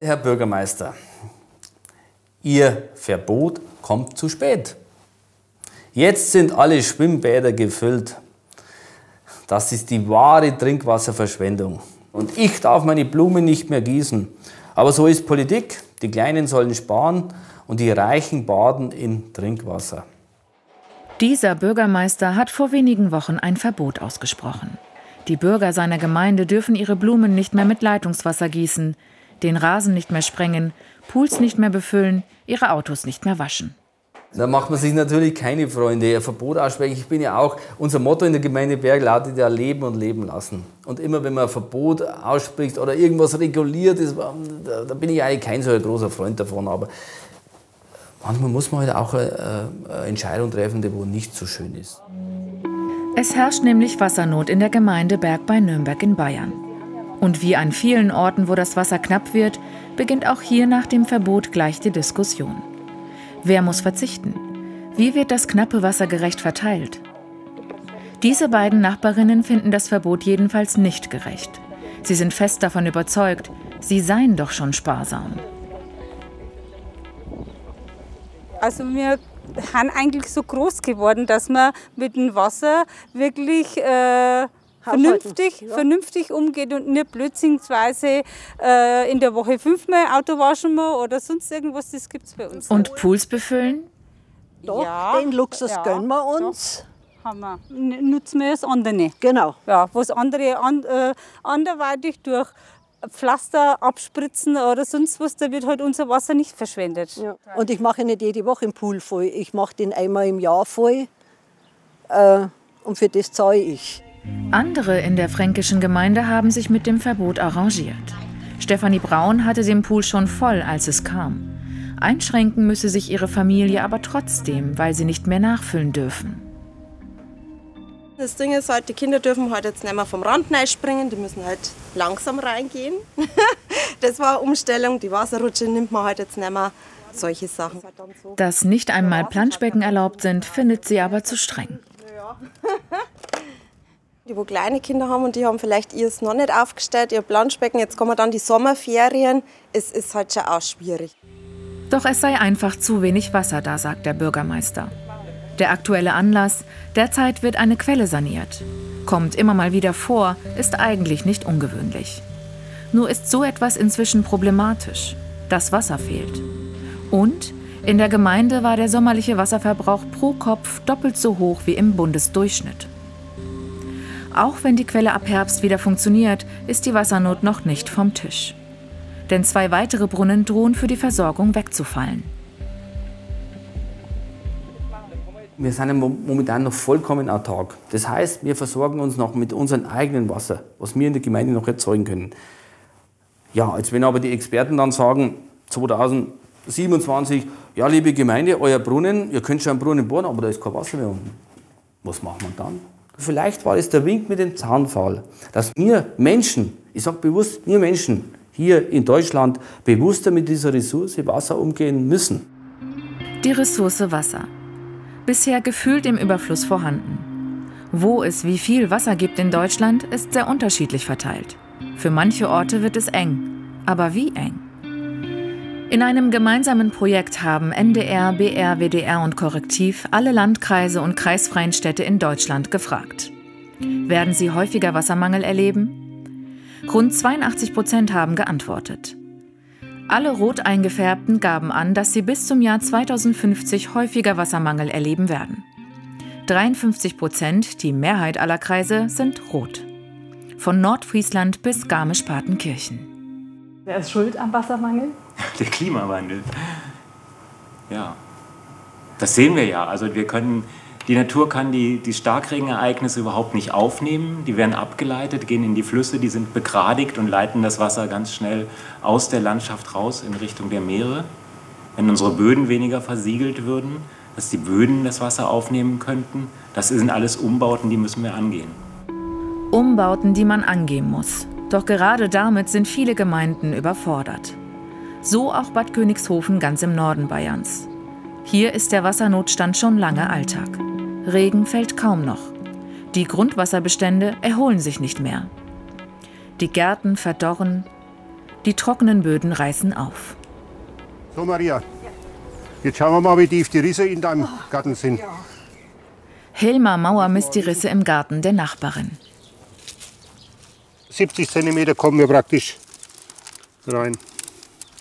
Herr Bürgermeister, Ihr Verbot kommt zu spät. Jetzt sind alle Schwimmbäder gefüllt. Das ist die wahre Trinkwasserverschwendung. Und ich darf meine Blumen nicht mehr gießen. Aber so ist Politik. Die Kleinen sollen sparen und die Reichen baden in Trinkwasser. Dieser Bürgermeister hat vor wenigen Wochen ein Verbot ausgesprochen. Die Bürger seiner Gemeinde dürfen ihre Blumen nicht mehr mit Leitungswasser gießen, den Rasen nicht mehr sprengen, Pools nicht mehr befüllen, ihre Autos nicht mehr waschen. Da macht man sich natürlich keine Freunde. Ein Verbot aussprechen. Ich bin ja auch, unser Motto in der Gemeinde Berg lautet ja leben und leben lassen. Und immer wenn man ein Verbot ausspricht oder irgendwas reguliert, ist, da, da bin ich eigentlich kein so großer Freund davon. Aber manchmal muss man halt auch eine, eine Entscheidung treffen, die wo nicht so schön ist. Es herrscht nämlich Wassernot in der Gemeinde Berg bei Nürnberg in Bayern. Und wie an vielen Orten, wo das Wasser knapp wird, beginnt auch hier nach dem Verbot gleich die Diskussion. Wer muss verzichten? Wie wird das knappe Wasser gerecht verteilt? Diese beiden Nachbarinnen finden das Verbot jedenfalls nicht gerecht. Sie sind fest davon überzeugt, sie seien doch schon sparsam. Also wir sind eigentlich so groß geworden, dass wir mit dem Wasser wirklich äh, vernünftig, ja. vernünftig umgeht und nicht blödsinnsweise äh, in der Woche fünfmal Auto waschen wir oder sonst irgendwas, das gibt es bei uns. Und Pools befüllen? Doch, ja, den Luxus ja, gönnen wir uns. Doch, haben wir. Nutzen wir das andere. Genau. Ja, was andere an, äh, anderweitig durch Pflaster abspritzen oder sonst was, da wird halt unser Wasser nicht verschwendet. Ja. Und ich mache nicht jede Woche den Pool voll. Ich mache den einmal im Jahr voll. Äh, und für das zahle ich. Andere in der fränkischen Gemeinde haben sich mit dem Verbot arrangiert. Stefanie Braun hatte den Pool schon voll, als es kam. Einschränken müsse sich ihre Familie aber trotzdem, weil sie nicht mehr nachfüllen dürfen. Das Ding ist halt, die Kinder dürfen halt jetzt nicht mehr vom Rand springen, die müssen halt langsam reingehen. das war eine Umstellung, die Wasserrutsche nimmt man halt jetzt nicht mehr, solche Sachen. Dass nicht einmal Planschbecken erlaubt sind, findet sie aber zu streng. Die, wo kleine Kinder haben und die haben vielleicht ihrs noch nicht aufgestellt, ihr Planschbecken, jetzt kommen dann die Sommerferien, es ist halt schon auch schwierig. Doch es sei einfach zu wenig Wasser da, sagt der Bürgermeister. Der aktuelle Anlass, derzeit wird eine Quelle saniert. Kommt immer mal wieder vor, ist eigentlich nicht ungewöhnlich. Nur ist so etwas inzwischen problematisch. Das Wasser fehlt. Und in der Gemeinde war der sommerliche Wasserverbrauch pro Kopf doppelt so hoch wie im Bundesdurchschnitt. Auch wenn die Quelle ab Herbst wieder funktioniert, ist die Wassernot noch nicht vom Tisch. Denn zwei weitere Brunnen drohen für die Versorgung wegzufallen. Wir sind momentan noch vollkommen autark. Das heißt, wir versorgen uns noch mit unserem eigenen Wasser, was wir in der Gemeinde noch erzeugen können. Ja, als wenn aber die Experten dann sagen, 2027, ja, liebe Gemeinde, euer Brunnen, ihr könnt schon einen Brunnen bohren, aber da ist kein Wasser mehr unten. Was macht man dann? Vielleicht war es der Wink mit dem Zaunfall, dass wir Menschen, ich sage bewusst, wir Menschen hier in Deutschland bewusster mit dieser Ressource Wasser umgehen müssen. Die Ressource Wasser. Bisher gefühlt im Überfluss vorhanden. Wo es wie viel Wasser gibt in Deutschland, ist sehr unterschiedlich verteilt. Für manche Orte wird es eng. Aber wie eng? In einem gemeinsamen Projekt haben NDR, BR, WDR und Korrektiv alle Landkreise und kreisfreien Städte in Deutschland gefragt. Werden sie häufiger Wassermangel erleben? Rund 82 Prozent haben geantwortet. Alle rot eingefärbten gaben an, dass sie bis zum Jahr 2050 häufiger Wassermangel erleben werden. 53 Prozent, die Mehrheit aller Kreise, sind rot. Von Nordfriesland bis Garmisch-Partenkirchen. Wer ist schuld am Wassermangel? Der Klimawandel. Ja, das sehen wir ja. Also wir können, die Natur kann die, die Starkregenereignisse überhaupt nicht aufnehmen. Die werden abgeleitet, gehen in die Flüsse, die sind begradigt und leiten das Wasser ganz schnell aus der Landschaft raus in Richtung der Meere. Wenn unsere Böden weniger versiegelt würden, dass die Böden das Wasser aufnehmen könnten, das sind alles Umbauten, die müssen wir angehen. Umbauten, die man angehen muss. Doch gerade damit sind viele Gemeinden überfordert. So auch Bad Königshofen ganz im Norden Bayerns. Hier ist der Wassernotstand schon lange Alltag. Regen fällt kaum noch. Die Grundwasserbestände erholen sich nicht mehr. Die Gärten verdorren. Die trockenen Böden reißen auf. So, Maria, jetzt schauen wir mal, wie tief die Risse in deinem Garten sind. Hilmar Mauer misst die Risse im Garten der Nachbarin. 70 cm kommen wir praktisch rein.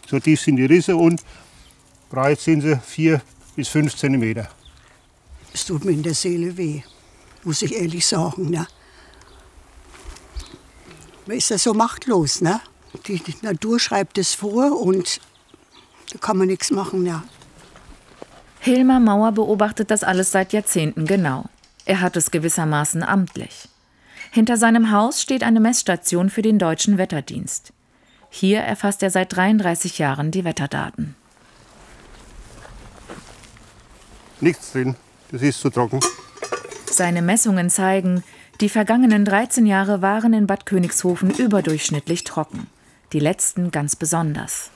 So tief sind die Risse und breit sind sie 4 bis 5 cm. Es tut mir in der Seele weh, muss ich ehrlich sagen. Ne? Man ist ja so machtlos. Ne? Die, Natur schreibt es vor und da kann man nichts machen. Ne? Hilmar Mauer beobachtet das alles seit Jahrzehnten genau. Er hat es gewissermaßen amtlich. Hinter seinem Haus steht eine Messstation für den deutschen Wetterdienst. Hier erfasst er seit 33 Jahren die Wetterdaten. Nichts drin, das ist zu trocken. Seine Messungen zeigen, die vergangenen 13 Jahre waren in Bad Königshofen überdurchschnittlich trocken. Die letzten ganz besonders.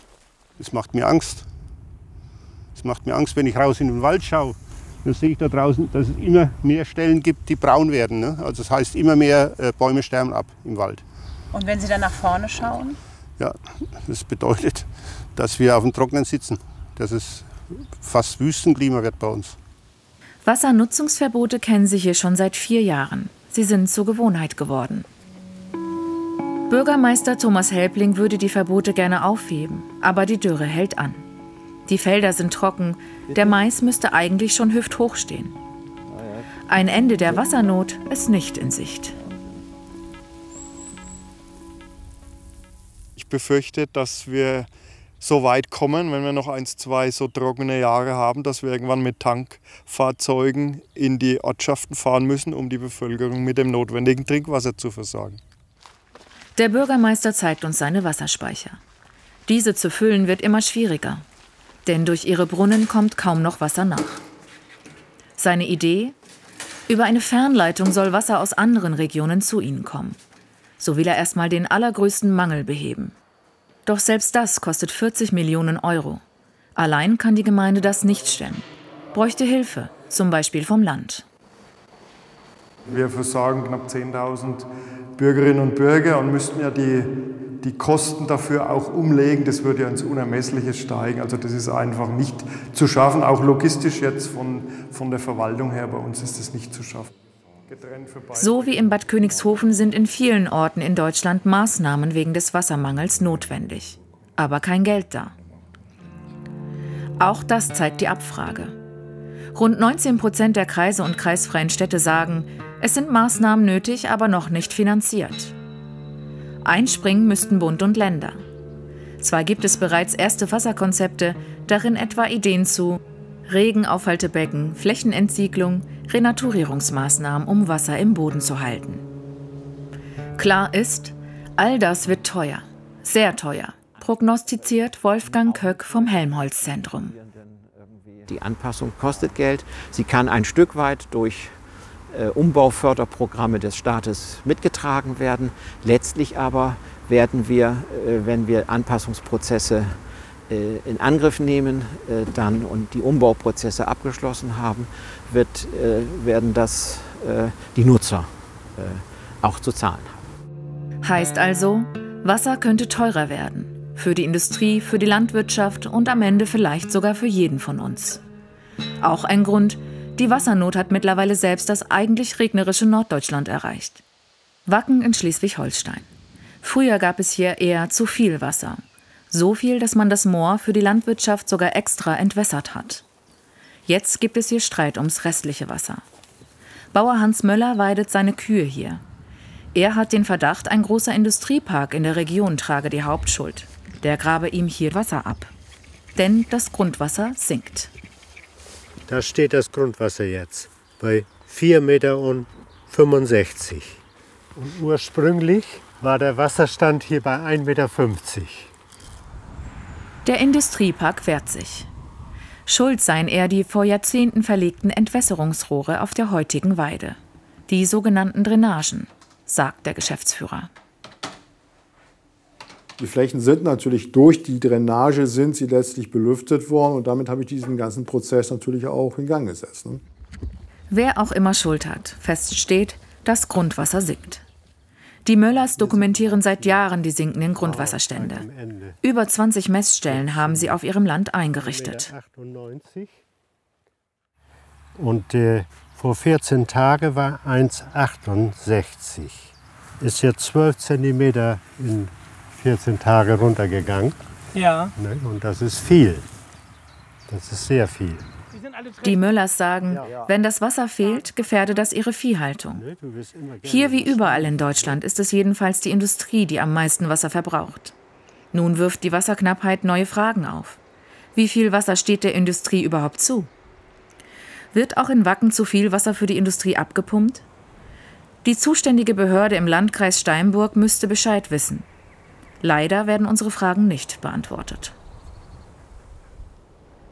Das macht mir Angst. Es macht mir Angst, wenn ich raus in den Wald schaue. Dann sehe ich da draußen, dass es immer mehr Stellen gibt, die braun werden. Ne? Also das heißt, immer mehr äh, Bäume sterben ab im Wald. Und wenn Sie dann nach vorne schauen? Ja, das bedeutet, dass wir auf dem Trocknen sitzen. Dass es fast Wüstenklima wird bei uns. Wassernutzungsverbote kennen Sie hier schon seit vier Jahren. Sie sind zur Gewohnheit geworden. Bürgermeister Thomas Helbling würde die Verbote gerne aufheben, aber die Dürre hält an. Die Felder sind trocken, der Mais müsste eigentlich schon hüfthoch stehen. Ein Ende der Wassernot ist nicht in Sicht. Ich befürchte, dass wir so weit kommen, wenn wir noch ein, zwei so trockene Jahre haben, dass wir irgendwann mit Tankfahrzeugen in die Ortschaften fahren müssen, um die Bevölkerung mit dem notwendigen Trinkwasser zu versorgen. Der Bürgermeister zeigt uns seine Wasserspeicher. Diese zu füllen wird immer schwieriger, denn durch ihre Brunnen kommt kaum noch Wasser nach. Seine Idee? Über eine Fernleitung soll Wasser aus anderen Regionen zu ihnen kommen. So will er erstmal den allergrößten Mangel beheben. Doch selbst das kostet 40 Millionen Euro. Allein kann die Gemeinde das nicht stemmen. Bräuchte Hilfe, zum Beispiel vom Land. Wir versorgen knapp 10.000 Bürgerinnen und Bürger und müssten ja die, die Kosten dafür auch umlegen. Das würde ja ins Unermessliche steigen. Also das ist einfach nicht zu schaffen, auch logistisch jetzt von, von der Verwaltung her. Bei uns ist das nicht zu schaffen. So wie in Bad Königshofen sind in vielen Orten in Deutschland Maßnahmen wegen des Wassermangels notwendig. Aber kein Geld da. Auch das zeigt die Abfrage. Rund 19 Prozent der Kreise und kreisfreien Städte sagen, es sind Maßnahmen nötig, aber noch nicht finanziert. Einspringen müssten Bund und Länder. Zwar gibt es bereits erste Wasserkonzepte, darin etwa Ideen zu Regenaufhaltebecken, Flächenentsiedlung, Renaturierungsmaßnahmen, um Wasser im Boden zu halten. Klar ist, all das wird teuer, sehr teuer, prognostiziert Wolfgang Köck vom Helmholtz-Zentrum. Die Anpassung kostet Geld. Sie kann ein Stück weit durch äh, Umbauförderprogramme des Staates mitgetragen werden. Letztlich aber werden wir, äh, wenn wir Anpassungsprozesse in Angriff nehmen äh, dann und die Umbauprozesse abgeschlossen haben, wird, äh, werden das die Nutzer auch zu zahlen haben. Heißt also, Wasser könnte teurer werden. Für die Industrie, für die Landwirtschaft und am Ende vielleicht sogar für jeden von uns. Auch ein Grund, die Wassernot hat mittlerweile selbst das eigentlich regnerische Norddeutschland erreicht. Wacken in Schleswig-Holstein. Früher gab es hier eher zu viel Wasser so viel, dass man das Moor für die Landwirtschaft sogar extra entwässert hat. Jetzt gibt es hier Streit ums restliche Wasser. Bauer Hans Möller weidet seine Kühe hier. Er hat den Verdacht, ein großer Industriepark in der Region trage die Hauptschuld. Der grabe ihm hier Wasser ab. Denn das Grundwasser sinkt. Da steht das Grundwasser jetzt bei 4,65 Meter. Und ursprünglich war der Wasserstand hier bei 1,50 Meter. Der Industriepark wehrt sich. Schuld seien eher die vor Jahrzehnten verlegten Entwässerungsrohre auf der heutigen Weide. Die sogenannten Drainagen, sagt der Geschäftsführer. Die Flächen sind natürlich durch die Drainage sind sie letztlich belüftet worden und damit habe ich diesen ganzen Prozess natürlich auch in Gang gesetzt. Ne? Wer auch immer Schuld hat, fest steht, das Grundwasser sinkt. Die Möllers dokumentieren seit Jahren die sinkenden Grundwasserstände. Über 20 Messstellen haben sie auf ihrem Land eingerichtet. Und äh, vor 14 Tagen war 1,68. Ist jetzt 12 cm in 14 Tagen runtergegangen. Ja. Ne? Und das ist viel. Das ist sehr viel. Die Möllers sagen, wenn das Wasser fehlt, gefährde das ihre Viehhaltung. Hier wie überall in Deutschland ist es jedenfalls die Industrie, die am meisten Wasser verbraucht. Nun wirft die Wasserknappheit neue Fragen auf. Wie viel Wasser steht der Industrie überhaupt zu? Wird auch in Wacken zu viel Wasser für die Industrie abgepumpt? Die zuständige Behörde im Landkreis Steinburg müsste Bescheid wissen. Leider werden unsere Fragen nicht beantwortet.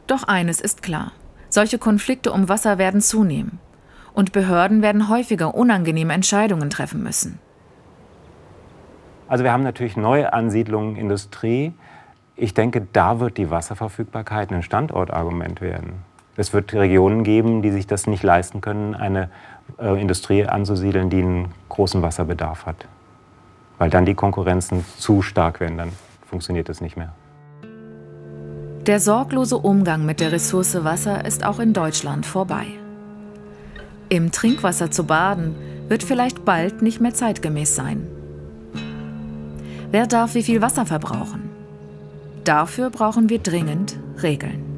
Doch eines ist klar. Solche Konflikte um Wasser werden zunehmen. Und Behörden werden häufiger unangenehme Entscheidungen treffen müssen. Also wir haben natürlich neue Ansiedlungen, Industrie. Ich denke, da wird die Wasserverfügbarkeit ein Standortargument werden. Es wird Regionen geben, die sich das nicht leisten können, eine äh, Industrie anzusiedeln, die einen großen Wasserbedarf hat. Weil dann die Konkurrenzen zu stark werden, dann funktioniert es nicht mehr. Der sorglose Umgang mit der Ressource Wasser ist auch in Deutschland vorbei. Im Trinkwasser zu baden wird vielleicht bald nicht mehr zeitgemäß sein. Wer darf wie viel Wasser verbrauchen? Dafür brauchen wir dringend Regeln.